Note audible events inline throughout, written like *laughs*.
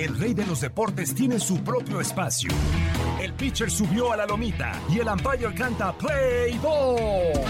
El rey de los deportes tiene su propio espacio. El pitcher subió a la lomita y el umpire canta Play Ball.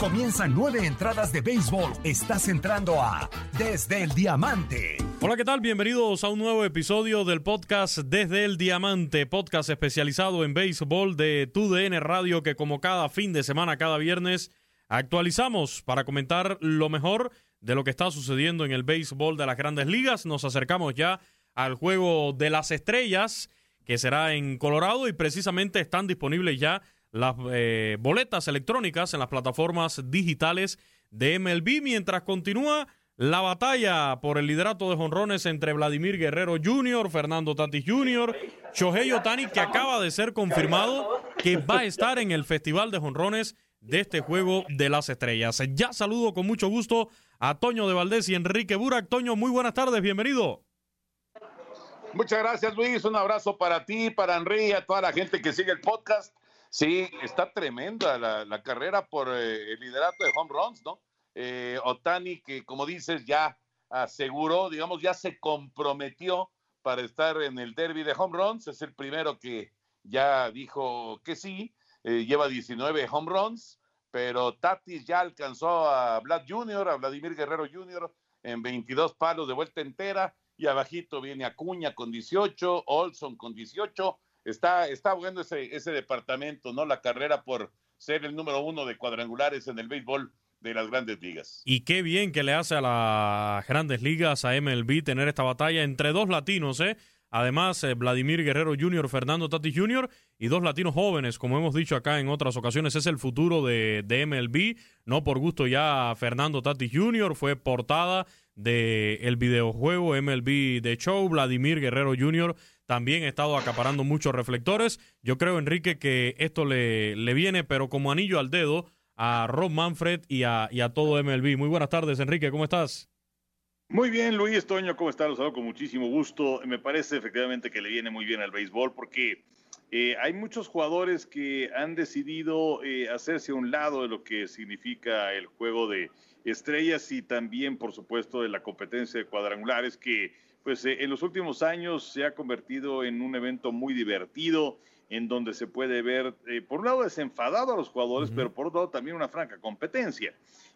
Comienzan nueve entradas de béisbol. Estás entrando a Desde el Diamante. Hola, ¿qué tal? Bienvenidos a un nuevo episodio del podcast Desde el Diamante, podcast especializado en béisbol de TUDN Radio que como cada fin de semana, cada viernes, actualizamos para comentar lo mejor de lo que está sucediendo en el béisbol de las grandes ligas. Nos acercamos ya al juego de las estrellas que será en Colorado y precisamente están disponibles ya las eh, boletas electrónicas en las plataformas digitales de MLB mientras continúa la batalla por el liderato de jonrones entre Vladimir Guerrero Jr., Fernando Tatis Jr., Shohei Otani, que acaba de ser confirmado que va a estar en el Festival de Jonrones de este juego de las estrellas. Ya saludo con mucho gusto a Toño de Valdés y Enrique Burak. Toño, muy buenas tardes, bienvenido. Muchas gracias, Luis. Un abrazo para ti, para Enrique y a toda la gente que sigue el podcast. Sí, está tremenda la, carrera por eh, el liderato de home runs, ¿no? Eh, Otani, que como dices, ya aseguró, digamos, ya se comprometió para estar en el derby de home runs. Es el primero que ya dijo que sí. Eh, lleva 19 home runs, pero Tatis ya alcanzó a Vlad Jr., a Vladimir Guerrero Jr. en 22 palos de vuelta entera, y abajito viene Acuña con 18, Olson con 18. Está, está bueno ese, ese departamento, ¿no? La carrera por ser el número uno de cuadrangulares en el béisbol de las grandes ligas. Y qué bien que le hace a las grandes ligas, a MLB, tener esta batalla entre dos latinos, ¿eh? Además, eh, Vladimir Guerrero Jr., Fernando Tatis Jr. y dos latinos jóvenes, como hemos dicho acá en otras ocasiones, es el futuro de, MLB. No por gusto ya Fernando Tatis Jr. fue portada del el videojuego MLB de Show. Vladimir Guerrero Jr. también ha estado acaparando muchos reflectores. Yo creo, Enrique, que esto le, le viene, pero como anillo al dedo, a Rob Manfred y a, y a todo MLB. Muy buenas tardes, Enrique, ¿cómo estás? Muy bien, Luis Toño, ¿cómo está? Los saludo con muchísimo gusto. Me parece efectivamente que le viene muy bien al béisbol porque eh, hay muchos jugadores que han decidido eh, hacerse a un lado de lo que significa el juego de estrellas y también, por supuesto, de la competencia de cuadrangulares que pues eh, en los últimos años se ha convertido en un evento muy divertido en donde se puede ver, por un lado, desenfadado a los jugadores, pero por otro lado también una franca competencia.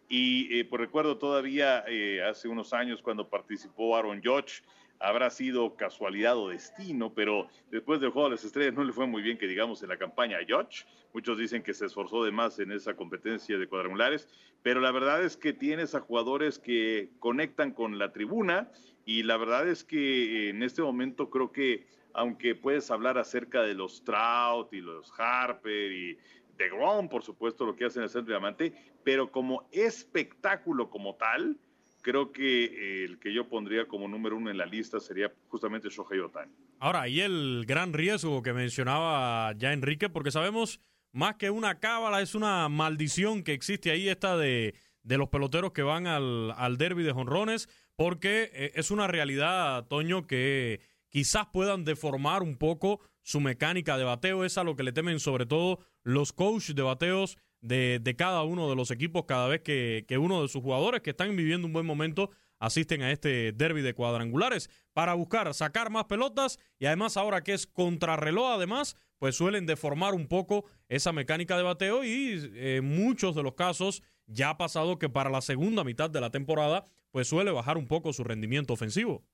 Y eh, pues recuerdo todavía eh, hace unos años cuando participó Aaron Judge, habrá sido casualidad o destino, pero después del juego de las estrellas no le fue muy bien que digamos en la campaña a Judge. Muchos dicen que se esforzó de más en esa competencia de cuadrangulares, pero la verdad es que tienes a jugadores que conectan con la tribuna y la verdad es que en este momento creo que aunque puedes hablar acerca de los Trout y los Harper y de Grom, por supuesto, lo que hace en el centro diamante, pero como espectáculo como tal, creo que eh, el que yo pondría como número uno en la lista sería justamente Shohei Otani. Ahora, ahí el gran riesgo que mencionaba ya Enrique, porque sabemos más que una cábala, es una maldición que existe ahí, esta de, de los peloteros que van al, al derby de jonrones, porque eh, es una realidad, Toño, que quizás puedan deformar un poco su mecánica de bateo. Es a lo que le temen sobre todo los coaches de bateos de, cada uno de los equipos cada vez que, uno de sus jugadores que están viviendo un buen momento asisten a este derby de cuadrangulares para buscar sacar más pelotas y además ahora que es contrarreloj además pues suelen deformar un poco esa mecánica de bateo y en eh, muchos de los casos ya ha pasado que para la segunda mitad de la temporada pues suele bajar un poco su rendimiento ofensivo.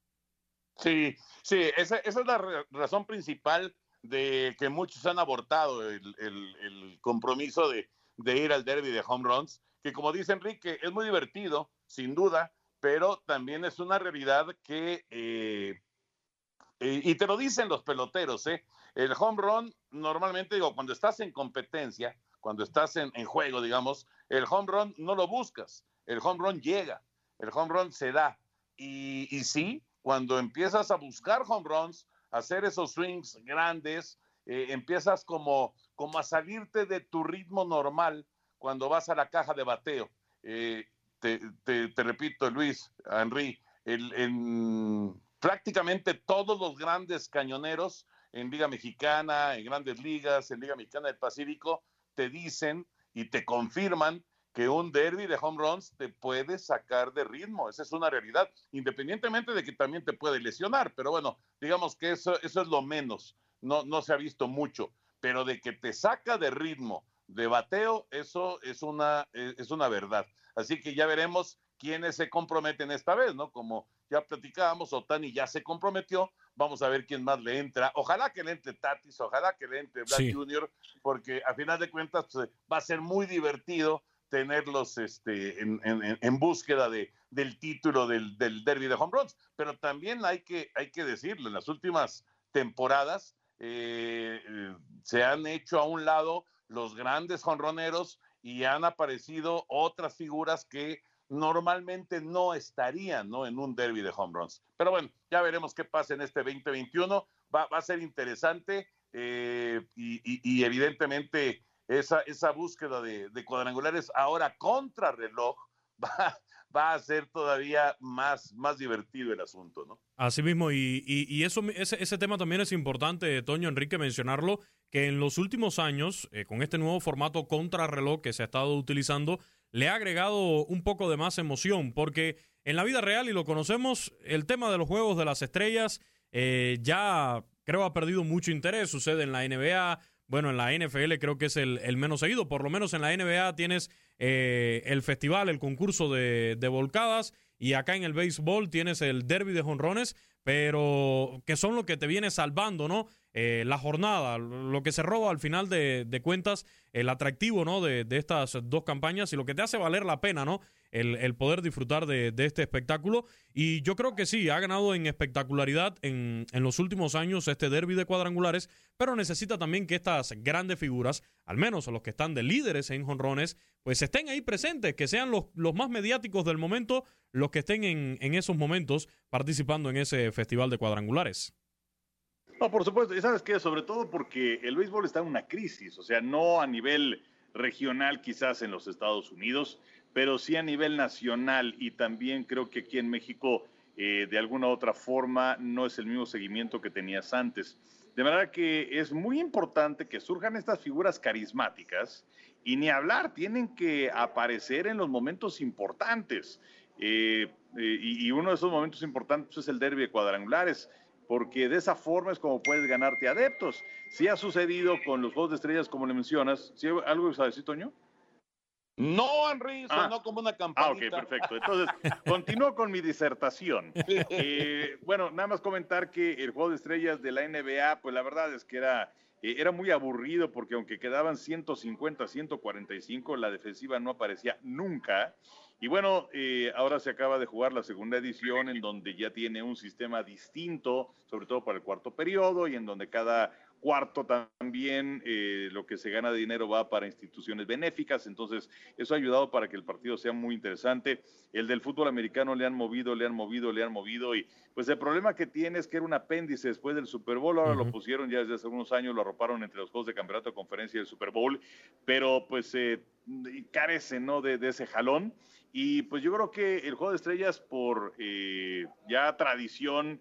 Sí, sí, esa, esa es la razón principal de que muchos han abortado el, compromiso de, ir al derby de home runs, que como dice Enrique, es muy divertido, sin duda, pero también es una realidad que, eh, eh, y te lo dicen los peloteros, ¿eh? el home run normalmente, digo, cuando estás en competencia, cuando estás en, juego, digamos, el home run no lo buscas, el home run llega, el home run se da. Y, y sí, cuando empiezas a buscar home runs, hacer esos swings grandes, eh, empiezas como, como a salirte de tu ritmo normal cuando vas a la caja de bateo. Eh, te, repito, Luis, Henry, en prácticamente todos los grandes cañoneros en Liga Mexicana, en grandes ligas, en Liga Mexicana del Pacífico, te dicen y te confirman que un derby de home runs te puede sacar de ritmo. Esa es una realidad, independientemente de que también te puede lesionar. Pero bueno, digamos que eso, eso es lo menos. No, no se ha visto mucho. Pero de que te saca de ritmo, de bateo, eso es una, es una verdad. Así que ya veremos quiénes se comprometen esta vez, ¿no? Como ya platicábamos, Otani ya se comprometió, vamos a ver quién más le entra. Ojalá que le entre Tatis, ojalá que le entre Black Jr., porque a final de cuentas pues, va a ser muy divertido tenerlos este, en, búsqueda de, del título del, del, derby de home runs. Pero también hay que, hay que decirlo, en las últimas temporadas eh, eh, se han hecho a un lado los grandes jonroneros y han aparecido otras figuras que normalmente no estarían ¿no? en un derby de home runs. Pero bueno, ya veremos qué pasa en este 2021. Va, va a ser interesante eh, y, evidentemente esa, búsqueda de, cuadrangulares ahora contra reloj *laughs* va, va, a ser todavía más, más divertido el asunto, ¿no? Así mismo, y, y, eso, ese, ese, tema también es importante, Toño Enrique, mencionarlo, que en los últimos años, eh, con este nuevo formato contra reloj que se ha estado utilizando, le ha agregado un poco de más emoción, porque en la vida real, y lo conocemos, el tema de los juegos de las estrellas eh, ya creo ha perdido mucho interés, sucede en la NBA, bueno, en la NFL creo que es el, menos seguido. Por lo menos en la NBA tienes eh, el festival, el concurso de, de, volcadas. Y acá en el béisbol tienes el derby de jonrones, pero que son lo que te viene salvando, ¿no? Eh, la jornada, lo que se roba al final de, cuentas, el atractivo, ¿no? De, de, estas dos campañas y lo que te hace valer la pena, ¿no? El, poder disfrutar de, este espectáculo. Y yo creo que sí, ha ganado en espectacularidad en, los últimos años este derby de cuadrangulares, pero necesita también que estas grandes figuras, al menos los que están de líderes en jonrones, pues estén ahí presentes, que sean los, más mediáticos del momento, los que estén en, en esos momentos participando en ese festival de cuadrangulares. No, por supuesto, y sabes que sobre todo porque el béisbol está en una crisis, o sea, no a nivel regional quizás en los Estados Unidos, pero sí a nivel nacional y también creo que aquí en México eh, de alguna u otra forma no es el mismo seguimiento que tenías antes. De manera que es muy importante que surjan estas figuras carismáticas y ni hablar, tienen que aparecer en los momentos importantes. Eh, eh, y, uno de esos momentos importantes es el derby de cuadrangulares, porque de esa forma es como puedes ganarte adeptos. Si ha sucedido con los Juegos de Estrellas, como le mencionas. ¿Sí, ¿Algo sabes, Toño? No, Henry, ah. sonó como una campanita. Ah, ok, perfecto. Entonces, *laughs* continúo con mi disertación. Eh, bueno, nada más comentar que el juego de estrellas de la NBA, pues la verdad es que era, eh, era muy aburrido porque aunque quedaban 150, 145, la defensiva no aparecía nunca. Y bueno, eh, ahora se acaba de jugar la segunda edición en donde ya tiene un sistema distinto, sobre todo para el cuarto periodo, y en donde cada Cuarto, también eh, lo que se gana de dinero va para instituciones benéficas, entonces eso ha ayudado para que el partido sea muy interesante. El del fútbol americano le han movido, le han movido, le han movido y pues el problema que tiene es que era un apéndice después del Super Bowl, ahora lo pusieron ya desde hace unos años, lo arroparon entre los juegos de campeonato de conferencia y el Super Bowl, pero pues eh, carece ¿no? de, ese jalón. Y pues yo creo que el juego de estrellas por eh, ya tradición,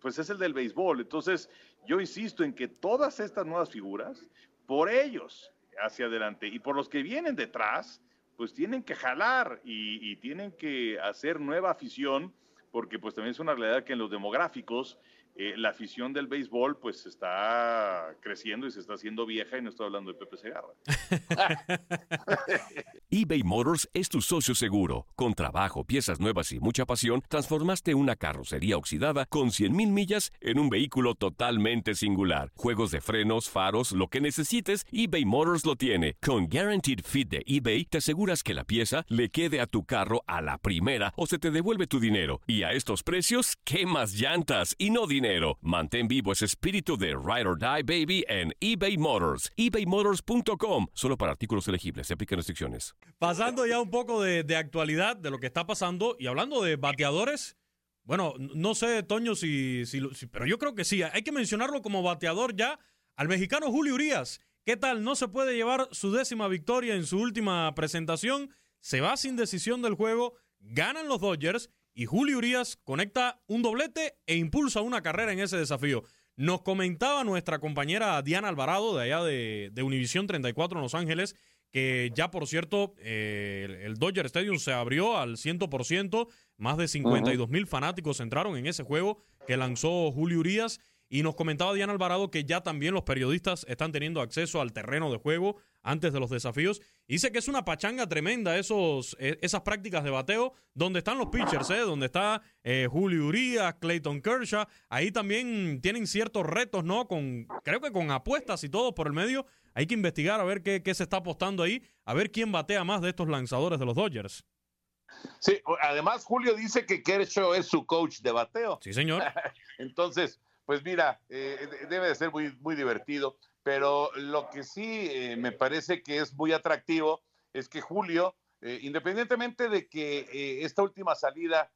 pues es el del béisbol. Entonces, yo insisto en que todas estas nuevas figuras, por ellos hacia adelante y por los que vienen detrás, pues tienen que jalar y, tienen que hacer nueva afición, porque pues también es una realidad que en los demográficos eh, la afición del béisbol pues está creciendo y se está haciendo vieja y no estoy hablando de Pepe Segarra. *laughs* eBay Motors es tu socio seguro. Con trabajo, piezas nuevas y mucha pasión, transformaste una carrocería oxidada con 100.000 millas en un vehículo totalmente singular. Juegos de frenos, faros, lo que necesites, eBay Motors lo tiene. Con Guaranteed Fit de eBay te aseguras que la pieza le quede a tu carro a la primera o se te devuelve tu dinero. Y a estos precios, ¿qué más llantas y no dinero? Mantén vivo ese espíritu de Ride or Die Baby en eBay Motors. ebaymotors.com. Solo para artículos elegibles. Se aplican restricciones. Pasando ya un poco de, actualidad de lo que está pasando y hablando de bateadores, Bueno, no sé, Toño, si, si, pero yo creo que sí. Hay que mencionarlo como bateador ya al mexicano Julio Urias. ¿Qué tal? No se puede llevar su décima victoria en su última presentación. Se va sin decisión del juego. Ganan los Dodgers y Julio Urias conecta un doblete e impulsa una carrera en ese desafío. Nos comentaba nuestra compañera Diana Alvarado de allá de, de Univisión 34 en Los Ángeles que ya por cierto eh, el Dodger Stadium se abrió al 100%, más de 52 mil fanáticos entraron en ese juego que lanzó Julio Urias y nos comentaba Diana Alvarado que ya también los periodistas están teniendo acceso al terreno de juego antes de los desafíos. Dice que es una pachanga tremenda esos, e, esas prácticas de bateo, donde están los pitchers, ¿eh? donde está eh, Julio Urias, Clayton Kershaw. Ahí también tienen ciertos retos, ¿no? Con, creo que con apuestas y todo por el medio. Hay que investigar a ver qué, qué se está apostando ahí, a ver quién batea más de estos lanzadores de los Dodgers. Sí, además Julio dice que Kershaw es su coach de bateo. Sí, señor. *laughs* Entonces, pues mira, eh, debe de ser muy, muy divertido, pero lo que sí eh, me parece que es muy atractivo es que Julio, eh, independientemente de que esta última salida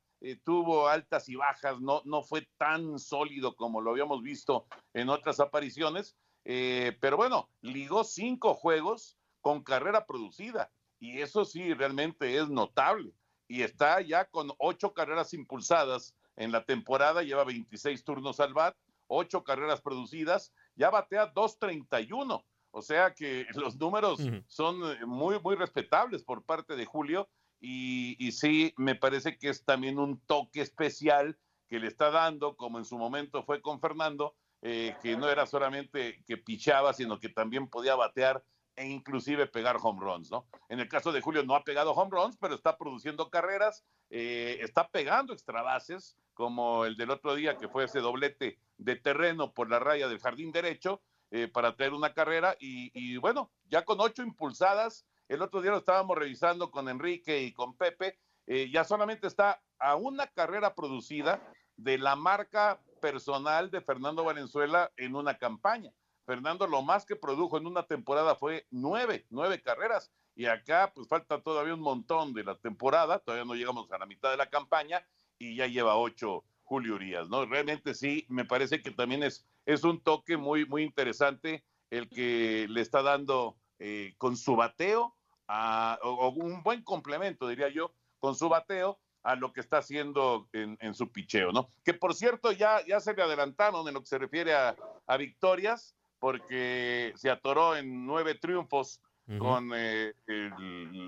tuvo altas y bajas, no, no fue tan sólido como lo habíamos visto en otras apariciones, pero bueno, ligó cinco juegos con carrera producida y eso sí realmente es notable y está ya con ocho carreras impulsadas en la temporada, lleva 26 turnos al bat, 8 carreras producidas, ya batea 2.31. O sea que los números son eh, muy, muy respetables por parte de Julio y, y, sí, me parece que es también un toque especial que le está dando, como en su momento fue con Fernando, eh, que no era solamente que pichaba, sino que también podía batear e inclusive pegar home runs, ¿no? En el caso de Julio no ha pegado home runs, pero está produciendo carreras, eh, está pegando extra bases, como el del otro día que fue ese doblete de terreno por la raya del jardín derecho eh, para traer una carrera y, bueno, ya con ocho impulsadas, el otro día lo estábamos revisando con Enrique y con Pepe, eh, ya solamente está a una carrera producida de la marca personal de Fernando Valenzuela en una campaña. Fernando lo más que produjo en una temporada fue nueve, nueve carreras. Y acá pues falta todavía un montón de la temporada, todavía no llegamos a la mitad de la campaña y ya lleva ocho Julio Urias, ¿no? Realmente sí, me parece que también es, es un toque muy, muy interesante el que le está dando eh, con su bateo, o, un buen complemento, diría yo, con su bateo a lo que está haciendo en, en, su picheo, ¿no? Que por cierto ya, ya se le adelantaron en lo que se refiere a, a victorias, porque se atoró en nueve triunfos con eh,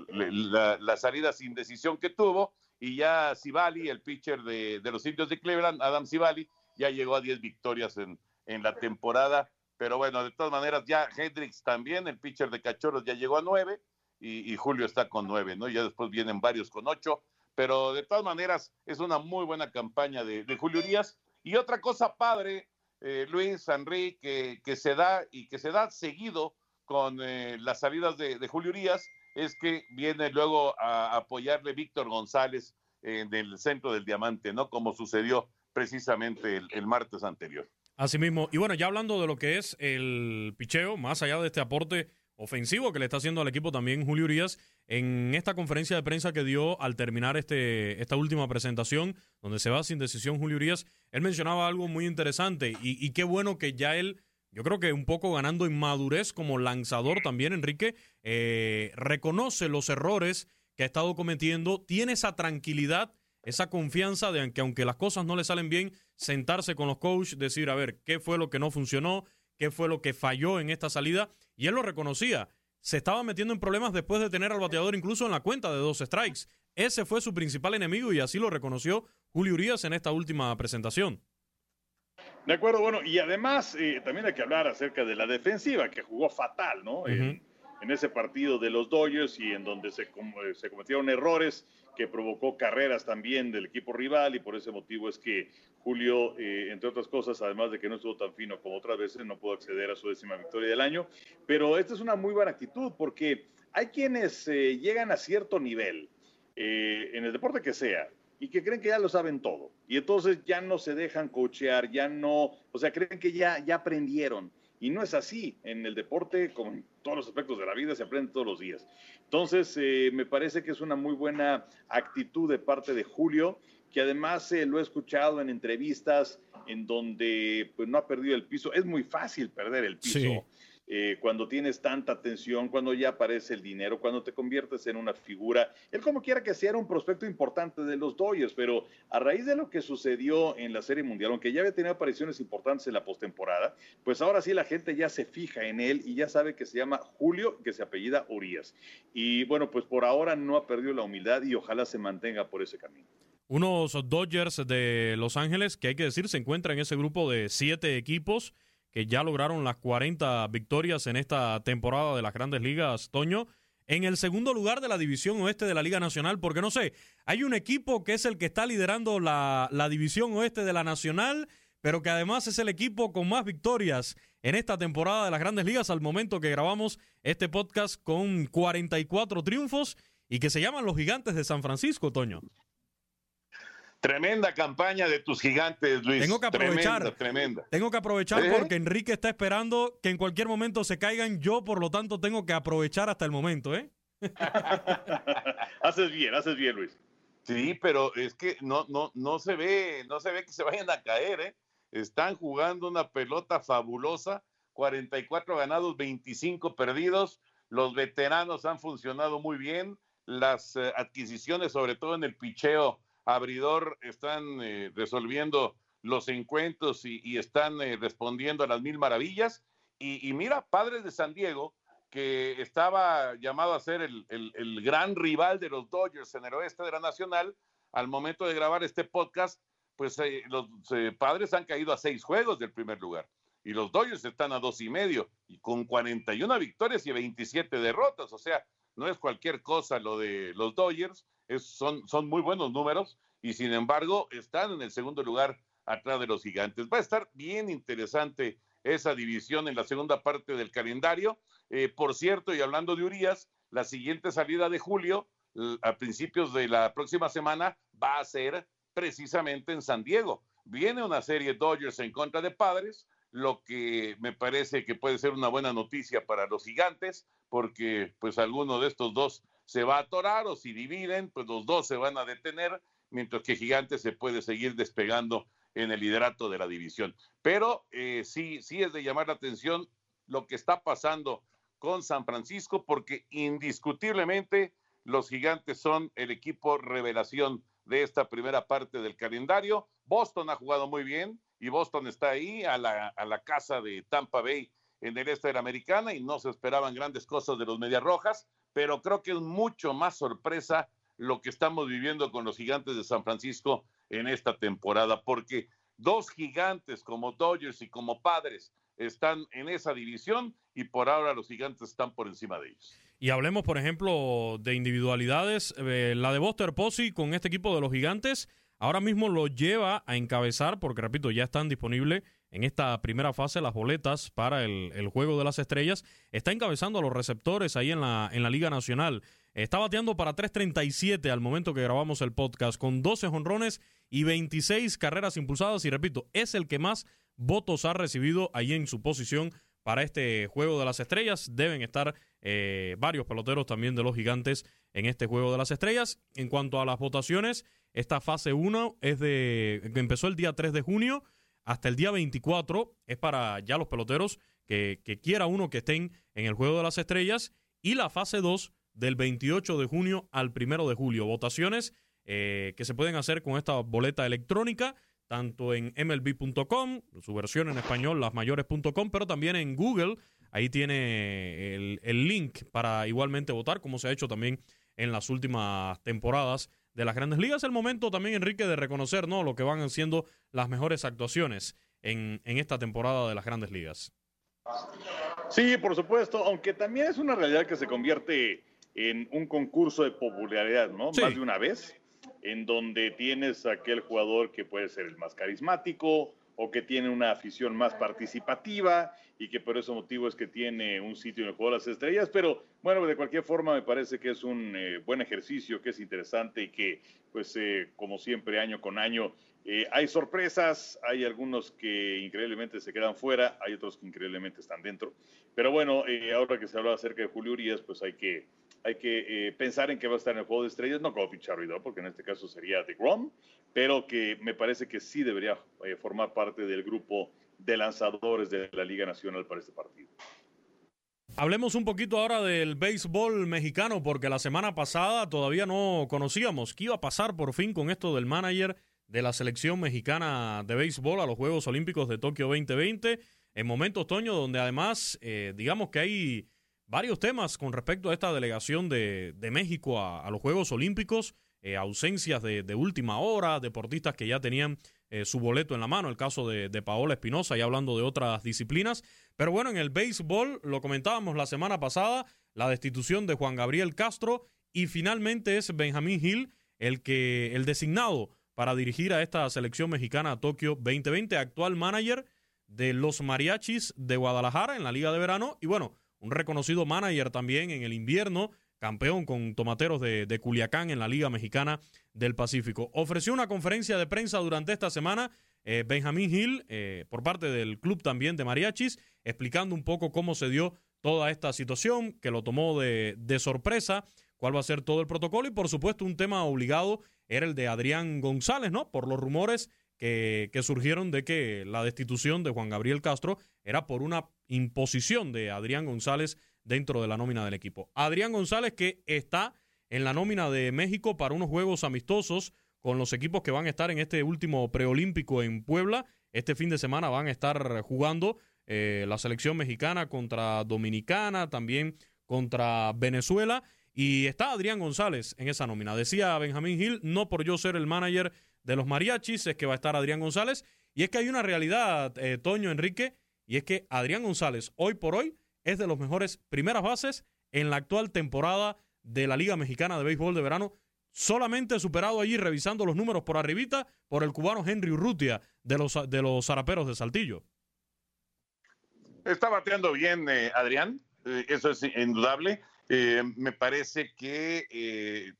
la, salida sin decisión que tuvo, y ya Sibali, el pitcher de, los indios de Cleveland, Adam Sibali, ya llegó a diez victorias en, en la temporada, pero bueno, de todas maneras ya Hendricks también, el pitcher de Cachorros, ya llegó a nueve, y, Julio está con nueve, ¿no? Ya después vienen varios con ocho, pero de todas maneras es una muy buena campaña de, de Julio Díaz. Y otra cosa padre, eh, Luis, Henry, que, que, se da y que se da seguido con eh, las salidas de, Julio Urias, es que viene luego a apoyarle Víctor González en el centro del diamante, ¿no? Como sucedió precisamente el, martes anterior. Así mismo. Y bueno, ya hablando de lo que es el picheo, más allá de este aporte ofensivo que le está haciendo al equipo también Julio Urias, en esta conferencia de prensa que dio al terminar este, esta última presentación, donde se va sin decisión Julio Urias, él mencionaba algo muy interesante y, qué bueno que ya él, yo creo que un poco ganando en madurez como lanzador también, Enrique, eh, reconoce los errores que ha estado cometiendo, tiene esa tranquilidad, esa confianza de que aunque las cosas no le salen bien, sentarse con los coaches, decir, a ver, ¿qué fue lo que no funcionó? ¿Qué fue lo que falló en esta salida? Y él lo reconocía se estaba metiendo en problemas después de tener al bateador incluso en la cuenta de dos strikes. Ese fue su principal enemigo y así lo reconoció Julio Urias en esta última presentación. De acuerdo, bueno, y además eh, también hay que hablar acerca de la defensiva que jugó fatal, ¿no? en, ese partido de los Dodgers y en donde se, se cometieron errores que provocó carreras también del equipo rival y por ese motivo es que Julio, eh, entre otras cosas, además de que no estuvo tan fino como otras veces, no pudo acceder a su décima victoria del año. Pero esta es una muy buena actitud porque hay quienes eh, llegan a cierto nivel eh, en el deporte que sea y que creen que ya lo saben todo y entonces ya no se dejan cochear, ya no, o sea, creen que ya, ya aprendieron. Y no es así. En el deporte, como en todos los aspectos de la vida, se aprende todos los días. Entonces, me parece que es una muy buena actitud de parte de Julio que además eh, lo he escuchado en entrevistas en donde pues, no ha perdido el piso. Es muy fácil perder el piso. Eh, cuando tienes tanta atención, cuando ya aparece el dinero, cuando te conviertes en una figura. Él como quiera que sea era un prospecto importante de los Dodgers, pero a raíz de lo que sucedió en la Serie Mundial, aunque ya había tenido apariciones importantes en la postemporada, pues ahora sí la gente ya se fija en él y ya sabe que se llama Julio, que se apellida Urias. Y bueno, pues por ahora no ha perdido la humildad y ojalá se mantenga por ese camino. Unos Dodgers de Los Ángeles que hay que decir se encuentra en ese grupo de siete equipos que ya lograron las 40 victorias en esta temporada de las grandes ligas, Toño. En el segundo lugar de la división oeste de la Liga Nacional, porque no sé, hay un equipo que es el que está liderando la, la división oeste de la Nacional, pero que además es el equipo con más victorias en esta temporada de las grandes ligas al momento que grabamos este podcast con 44 triunfos y que se llaman los gigantes de San Francisco, Toño. Tremenda campaña de tus gigantes, Luis. Tengo que aprovechar. Tremenda, Tengo que aprovechar ¿Eh? porque Enrique está esperando que en cualquier momento se caigan. Yo, por lo tanto, tengo que aprovechar hasta el momento, ¿eh? *laughs* haces bien, haces bien, Luis. Sí, pero es que no, no, no se ve, no se ve que se vayan a caer, ¿eh? Están jugando una pelota fabulosa, 44 ganados, 25 perdidos. Los veteranos han funcionado muy bien. Las eh, adquisiciones, sobre todo en el picheo, abridor están eh, resolviendo los encuentros y, están eh, respondiendo a las mil maravillas. Y, mira, Padres de San Diego, que estaba llamado a ser el, gran rival de los Dodgers en el oeste de la Nacional, al momento de grabar este podcast, pues eh, los Padres han caído a seis juegos del primer lugar. Y los Dodgers están a dos y medio, y con 41 victorias y 27 derrotas. O sea, no es cualquier cosa lo de los Dodgers son, son muy buenos números y sin embargo están en el segundo lugar atrás de los gigantes. Va a estar bien interesante esa división en la segunda parte del calendario. Eh, por cierto, y hablando de Urias, la siguiente salida de julio, a principios de la próxima semana, va a ser precisamente en San Diego. Viene una serie Dodgers en contra de Padres, lo que me parece que puede ser una buena noticia para los gigantes, porque pues alguno de estos dos se va a atorar o si dividen, pues los dos se van a detener, mientras que Gigantes se puede seguir despegando en el liderato de la división. Pero eh, sí, sí es de llamar la atención lo que está pasando con San Francisco, porque indiscutiblemente los gigantes son el equipo revelación de esta primera parte del calendario. Boston ha jugado muy bien y Boston está ahí a la, a la casa de Tampa Bay en el este de la americana y no se esperaban grandes cosas de los Medias Rojas, pero creo que es mucho más sorpresa lo que estamos viviendo con los gigantes de San Francisco en esta temporada, porque dos gigantes como Dodgers y como Padres están en esa división y por ahora los gigantes están por encima de ellos. Y hablemos, por ejemplo, de individualidades. Eh, la de Buster Posey con este equipo de los gigantes ahora mismo lo lleva a encabezar, porque repito, ya están disponibles en esta primera fase las boletas para el, Juego de las Estrellas. Está encabezando a los receptores ahí en la, en la Liga Nacional. Está bateando para 3.37 al momento que grabamos el podcast, con 12 jonrones y 26 carreras impulsadas. Y repito, es el que más votos ha recibido ahí en su posición para este Juego de las Estrellas. Deben estar eh, varios peloteros también de los gigantes en este Juego de las Estrellas. En cuanto a las votaciones, esta fase 1 es de, empezó el día 3 de junio hasta el día 24 es para ya los peloteros que, quiera uno que estén en el Juego de las Estrellas y la fase 2 del 28 de junio al 1 de julio. Votaciones eh, que se pueden hacer con esta boleta electrónica, tanto en mlb.com, su versión en español, lasmayores.com, pero también en Google. Ahí tiene el, el link para igualmente votar, como se ha hecho también en las últimas temporadas de las grandes ligas. El momento también, Enrique, de reconocer ¿no? lo que van siendo las mejores actuaciones en, en esta temporada de las grandes ligas. Sí, por supuesto, aunque también es una realidad que se convierte en un concurso de popularidad, ¿no? Más de una vez, en donde tienes aquel jugador que puede ser el más carismático, o que tiene una afición más participativa y que por ese motivo es que tiene un sitio en el juego de las estrellas. Pero bueno, de cualquier forma me parece que es un eh, buen ejercicio, que es interesante y que pues eh, como siempre año con año eh, hay sorpresas, hay algunos que increíblemente se quedan fuera, hay otros que increíblemente están dentro. Pero bueno, ahora que se habla acerca de Julio Urias, pues hay que hay que eh, pensar en que va a estar en el juego de estrellas, no como Pichardo, porque en este caso sería de Grom, pero que me parece que sí debería eh, formar parte del grupo de lanzadores de la Liga Nacional para este partido. Hablemos un poquito ahora del béisbol mexicano, porque la semana pasada todavía no conocíamos qué iba a pasar por fin con esto del manager de la selección mexicana de béisbol a los Juegos Olímpicos de Tokio 2020, en momentos, Toño, donde además, eh, digamos que hay varios temas con respecto a esta delegación de, México a, los Juegos Olímpicos, eh, ausencias de, última hora, deportistas que ya tenían eh, su boleto en la mano, el caso de, de Paola Espinosa, y hablando de otras disciplinas. Pero bueno, en el béisbol, lo comentábamos la semana pasada, la destitución de Juan Gabriel Castro, y finalmente es Benjamín Gil el que el designado para dirigir a esta selección mexicana a Tokio 2020, actual manager de los mariachis de Guadalajara en la Liga de Verano y bueno, un reconocido manager también en el invierno, campeón con Tomateros de, Culiacán en la Liga Mexicana del Pacífico. Ofreció una conferencia de prensa durante esta semana eh, Benjamín Gil, eh, por parte del club también de Mariachis, explicando un poco cómo se dio toda esta situación, que lo tomó de, de sorpresa, cuál va a ser todo el protocolo y por supuesto un tema obligado era el de Adrián González, ¿no? Por los rumores que, que, surgieron de que la destitución de Juan Gabriel Castro era por una imposición de Adrián González dentro de la nómina del equipo. Adrián González que está en la nómina de México para unos juegos amistosos con los equipos que van a estar en este último preolímpico en Puebla. Este fin de semana van a estar jugando eh, la selección mexicana contra Dominicana, también contra Venezuela. Y está Adrián González en esa nómina. Decía Benjamín Gil, no por yo ser el manager de los mariachis, es que va a estar Adrián González. Y es que hay una realidad, eh, Toño Enrique, y es que Adrián González, hoy por hoy, es de los mejores primeras bases en la actual temporada de la Liga Mexicana de Béisbol de Verano, solamente superado allí, revisando los números por arribita, por el cubano Henry Urrutia de los, de los Zaraperos de Saltillo. Está bateando bien eh, Adrián, eh, eso es indudable. Eh, me parece que eh,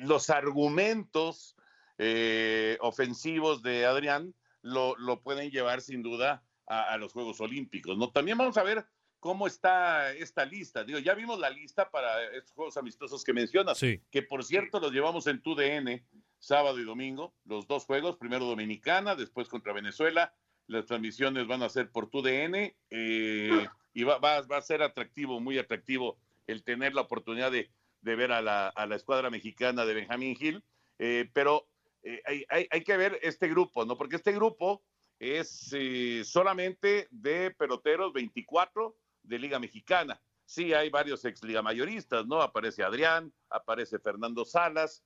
los argumentos eh, ofensivos de Adrián lo, pueden llevar sin duda a, los Juegos Olímpicos. ¿no? También vamos a ver cómo está esta lista. Digo, ya vimos la lista para estos Juegos Amistosos que mencionas, que por cierto los llevamos en TUDN sábado y domingo, los dos juegos, primero Dominicana, después contra Venezuela. Las transmisiones van a ser por TUDN y va, va, va a ser atractivo, muy atractivo el tener la oportunidad de, ver a la, escuadra mexicana de Benjamín Gil, eh, pero eh, hay, que ver este grupo, ¿no? Porque este grupo es eh, solamente de peloteros 24 de Liga Mexicana. Sí, hay varios ex liga mayoristas, ¿no? Aparece Adrián, aparece Fernando Salas,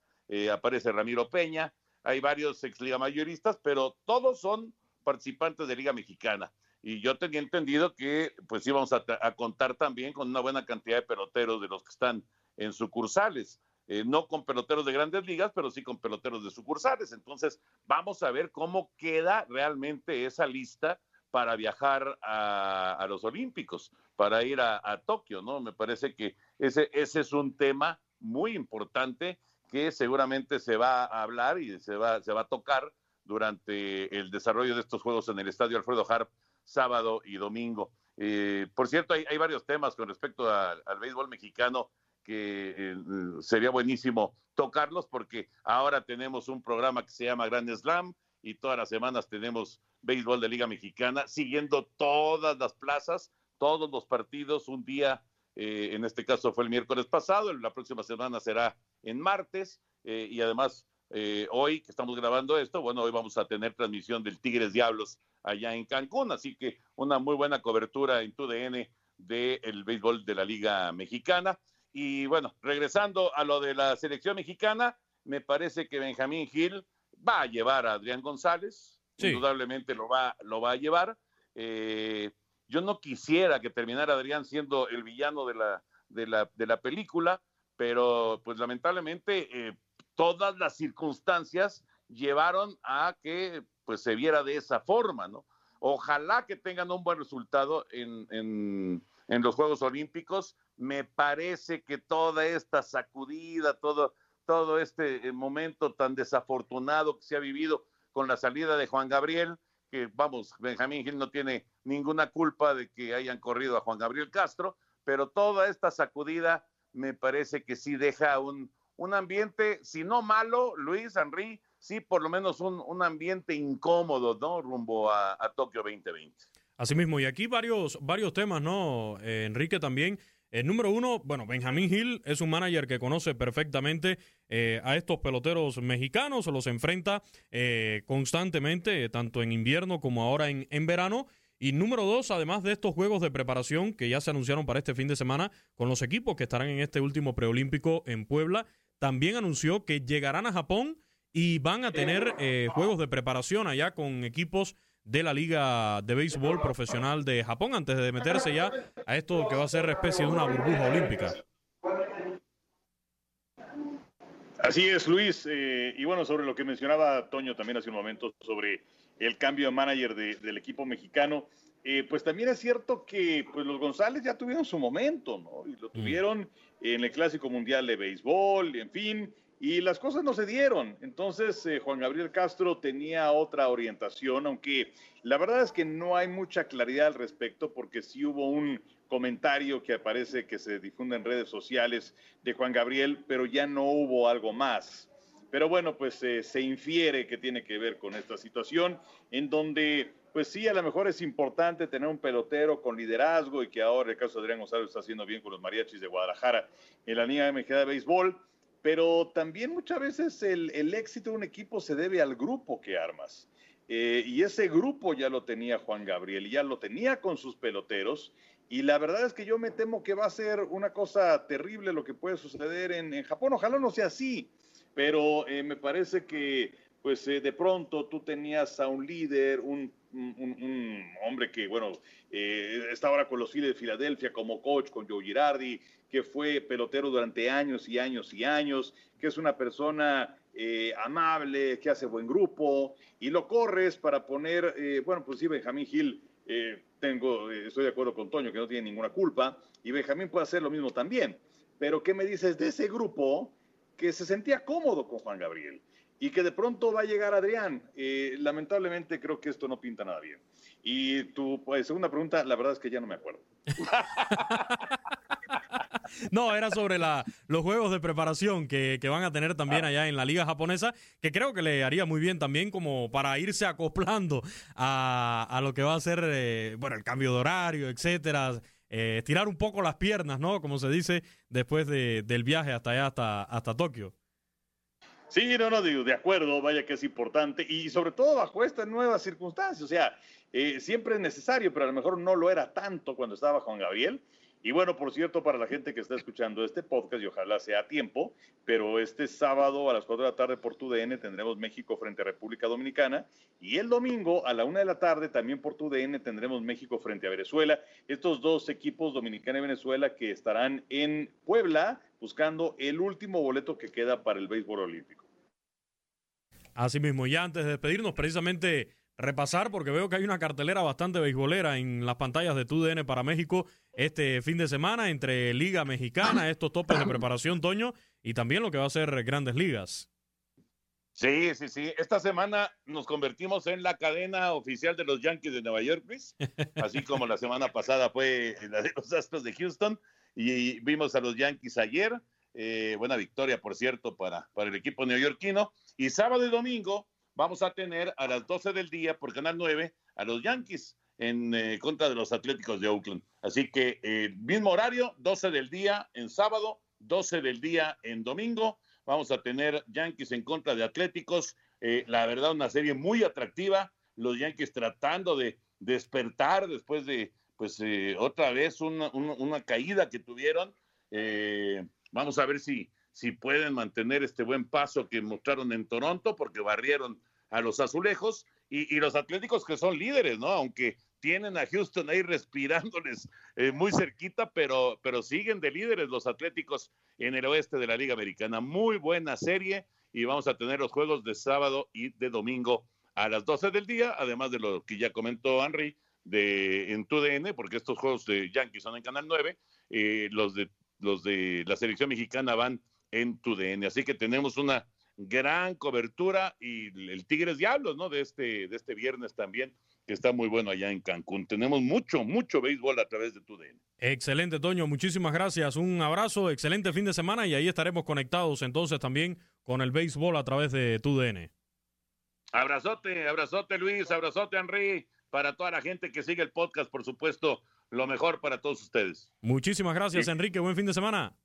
aparece Ramiro Peña, hay varios ex liga mayoristas, pero todos son participantes de Liga Mexicana y yo tenía entendido que pues íbamos a, contar también con una buena cantidad de peloteros de los que están en sucursales. Eh, no con peloteros de grandes ligas, pero sí con peloteros de sucursales. Entonces, vamos a ver cómo queda realmente esa lista para viajar a, los Olímpicos, para ir a, Tokio, ¿no? Me parece que ese, ese es un tema muy importante que seguramente se va a hablar y se va, se va a tocar durante el desarrollo de estos juegos en el Estadio Alfredo Harp sábado y domingo. Eh, por cierto, hay, varios temas con respecto al béisbol mexicano que eh, sería buenísimo tocarlos porque ahora tenemos un programa que se llama Grand Slam y todas las semanas tenemos béisbol de Liga Mexicana, siguiendo todas las plazas, todos los partidos, un día, eh, en este caso fue el miércoles pasado, la próxima semana será en martes, y además hoy que estamos grabando esto, bueno, hoy vamos a tener transmisión del Tigres Diablos allá en Cancún. Así que una muy buena cobertura en tu DN del béisbol de la Liga Mexicana. Y bueno, regresando a lo de la selección mexicana, me parece que Benjamín Gil va a llevar a Adrián González, indudablemente lo va, lo va a llevar. Eh, yo no quisiera que terminara Adrián siendo el villano de la, de la, de la película, pero pues lamentablemente eh, todas las circunstancias llevaron a que pues se viera de esa forma, ¿no? Ojalá que tengan un buen resultado en, en, los Juegos Olímpicos. Me parece que toda esta sacudida, todo, todo este eh, momento tan desafortunado que se ha vivido con la salida de Juan Gabriel, que vamos, Benjamín Gil no tiene ninguna culpa de que hayan corrido a Juan Gabriel Castro, pero toda esta sacudida me parece que sí deja un, un ambiente, si no malo, Luis, Henry, sí por lo menos un, un ambiente incómodo, ¿no? Rumbo a, a Tokio 2020. Asimismo, y aquí varios, varios temas, ¿no? Eh, Enrique también. El número uno, bueno, Benjamín Hill es un manager que conoce perfectamente eh, a estos peloteros mexicanos, los enfrenta eh, constantemente, tanto en invierno como ahora en, en verano. Y número dos, además de estos juegos de preparación que ya se anunciaron para este fin de semana con los equipos que estarán en este último preolímpico en Puebla, también anunció que llegarán a Japón y van a tener eh, juegos de preparación allá con equipos de la Liga de Béisbol Profesional de Japón antes de meterse ya a esto que va a ser especie de una burbuja olímpica. Así es, Luis. Eh, y bueno, sobre lo que mencionaba Toño también hace un momento, sobre el cambio de manager de, del equipo mexicano, eh, pues también es cierto que pues los González ya tuvieron su momento, ¿no? Y lo tuvieron en el Clásico Mundial de Béisbol, en fin, y las cosas no se dieron. Entonces, eh, Juan Gabriel Castro tenía otra orientación, aunque la verdad es que no hay mucha claridad al respecto, porque sí hubo un comentario que aparece que se difunde en redes sociales de Juan Gabriel, pero ya no hubo algo más. Pero bueno, pues eh, se infiere que tiene que ver con esta situación, en donde, pues sí, a lo mejor es importante tener un pelotero con liderazgo y que ahora el caso de Adrián González está haciendo bien con los mariachis de Guadalajara en la Liga MG de Béisbol pero también muchas veces el, éxito de un equipo se debe al grupo que armas. Eh, y ese grupo ya lo tenía Juan Gabriel, ya lo tenía con sus peloteros. Y la verdad es que yo me temo que va a ser una cosa terrible lo que puede suceder en, en Japón. Ojalá no sea así, pero eh, me parece que pues eh, de pronto tú tenías a un líder, un, hombre que, bueno, eh, está ahora con los Phillies de Filadelfia como coach, con Joe Girardi, que fue pelotero durante años y años y años, que es una persona eh, amable, que hace buen grupo, y lo corres para poner, bueno, pues sí, Benjamín Gil, tengo, estoy de acuerdo con Toño, que no tiene ninguna culpa, y Benjamín puede hacer lo mismo también. Pero, ¿qué me dices de ese grupo que se sentía cómodo con Juan Gabriel? Y que de pronto va a llegar Adrián. lamentablemente creo que esto no pinta nada bien. Y tu pues, segunda pregunta, la verdad es que ya no me acuerdo. *laughs* No, era sobre la, los juegos de preparación que, que, van a tener también allá en la liga japonesa, que creo que le haría muy bien también como para irse acoplando a, a lo que va a ser, eh, bueno, el cambio de horario, etcétera. Eh, estirar un poco las piernas, ¿no? Como se dice, después de, del viaje hasta allá, hasta, hasta Tokio. Sí, no, no, digo, de acuerdo, vaya que es importante y sobre todo bajo estas nuevas circunstancias, o sea, eh, siempre es necesario, pero a lo mejor no lo era tanto cuando estaba Juan Gabriel. Y bueno, por cierto, para la gente que está escuchando este podcast, y ojalá sea a tiempo, pero este sábado a las 4 de la tarde por TUDN tendremos México frente a República Dominicana y el domingo a la 1 de la tarde también por TUDN tendremos México frente a Venezuela. Estos dos equipos, Dominicana y Venezuela, que estarán en Puebla buscando el último boleto que queda para el béisbol olímpico. Así mismo, ya antes de despedirnos, precisamente repasar, porque veo que hay una cartelera bastante beisbolera en las pantallas de TUDN para México este fin de semana entre Liga Mexicana, estos topes de preparación, Toño, y también lo que va a ser Grandes Ligas. Sí, sí, sí. Esta semana nos convertimos en la cadena oficial de los Yankees de Nueva York. Así como la semana pasada fue la de los Astros de Houston. Y vimos a los Yankees ayer. Eh, buena victoria, por cierto, para, para el equipo neoyorquino. Y sábado y domingo vamos a tener a las 12 del día por Canal 9 a los Yankees en eh, contra de los Atléticos de Oakland. Así que eh, mismo horario, 12 del día en sábado, 12 del día en domingo. Vamos a tener Yankees en contra de Atléticos. Eh, la verdad, una serie muy atractiva. Los Yankees tratando de despertar después de, pues, otra vez una, caída que tuvieron. Vamos a ver si, si pueden mantener este buen paso que mostraron en Toronto, porque barrieron a los azulejos y, y los Atléticos que son líderes, ¿no? Aunque tienen a Houston ahí *laughs* respirándoles eh, muy cerquita, pero, pero siguen de líderes los Atléticos en el oeste de la Liga Americana. Muy buena serie y vamos a tener los juegos de sábado y de domingo a las 12 del día, además de lo que ya comentó Henry de, en TUDN, porque estos juegos de Yankees son en Canal 9, eh, los, de, los de la selección mexicana van en TUDN. Así que tenemos una gran cobertura y el Tigres Diablos, ¿no? De este, de este viernes también, que está muy bueno allá en Cancún. Tenemos mucho, mucho béisbol a través de tu DN. Excelente, Toño. Muchísimas gracias. Un abrazo, excelente fin de semana y ahí estaremos conectados entonces también con el béisbol a través de tu DN. Abrazote, abrazote Luis, abrazote Henry, para toda la gente que sigue el podcast, por supuesto, lo mejor para todos ustedes. Muchísimas gracias, Enrique. Buen fin de semana.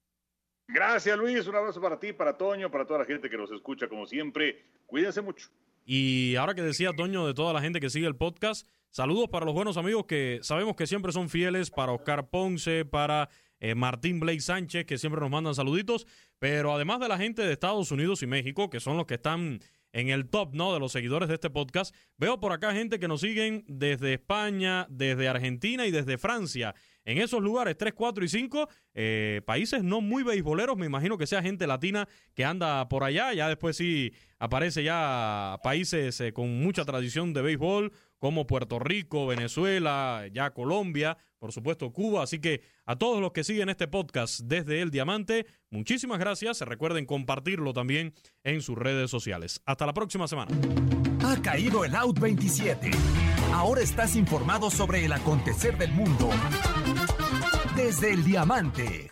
Gracias, Luis. Un abrazo para ti, para Toño, para toda la gente que nos escucha, como siempre. Cuídense mucho. Y ahora que decía Toño de toda la gente que sigue el podcast, saludos para los buenos amigos que sabemos que siempre son fieles, para Oscar Ponce, para eh, Martín Blake Sánchez, que siempre nos mandan saluditos, pero además de la gente de Estados Unidos y México, que son los que están en el top ¿no? de los seguidores de este podcast. Veo por acá gente que nos siguen desde España, desde Argentina y desde Francia. En esos lugares, 3, 4 y 5, eh, países no muy beisboleros, me imagino que sea gente latina que anda por allá. Ya después sí aparece ya países eh, con mucha tradición de béisbol, como Puerto Rico, Venezuela, ya Colombia, por supuesto Cuba. Así que a todos los que siguen este podcast desde El Diamante, muchísimas gracias. Recuerden compartirlo también en sus redes sociales. Hasta la próxima semana. Ha caído el Out 27. Ahora estás informado sobre el acontecer del mundo desde El Diamante.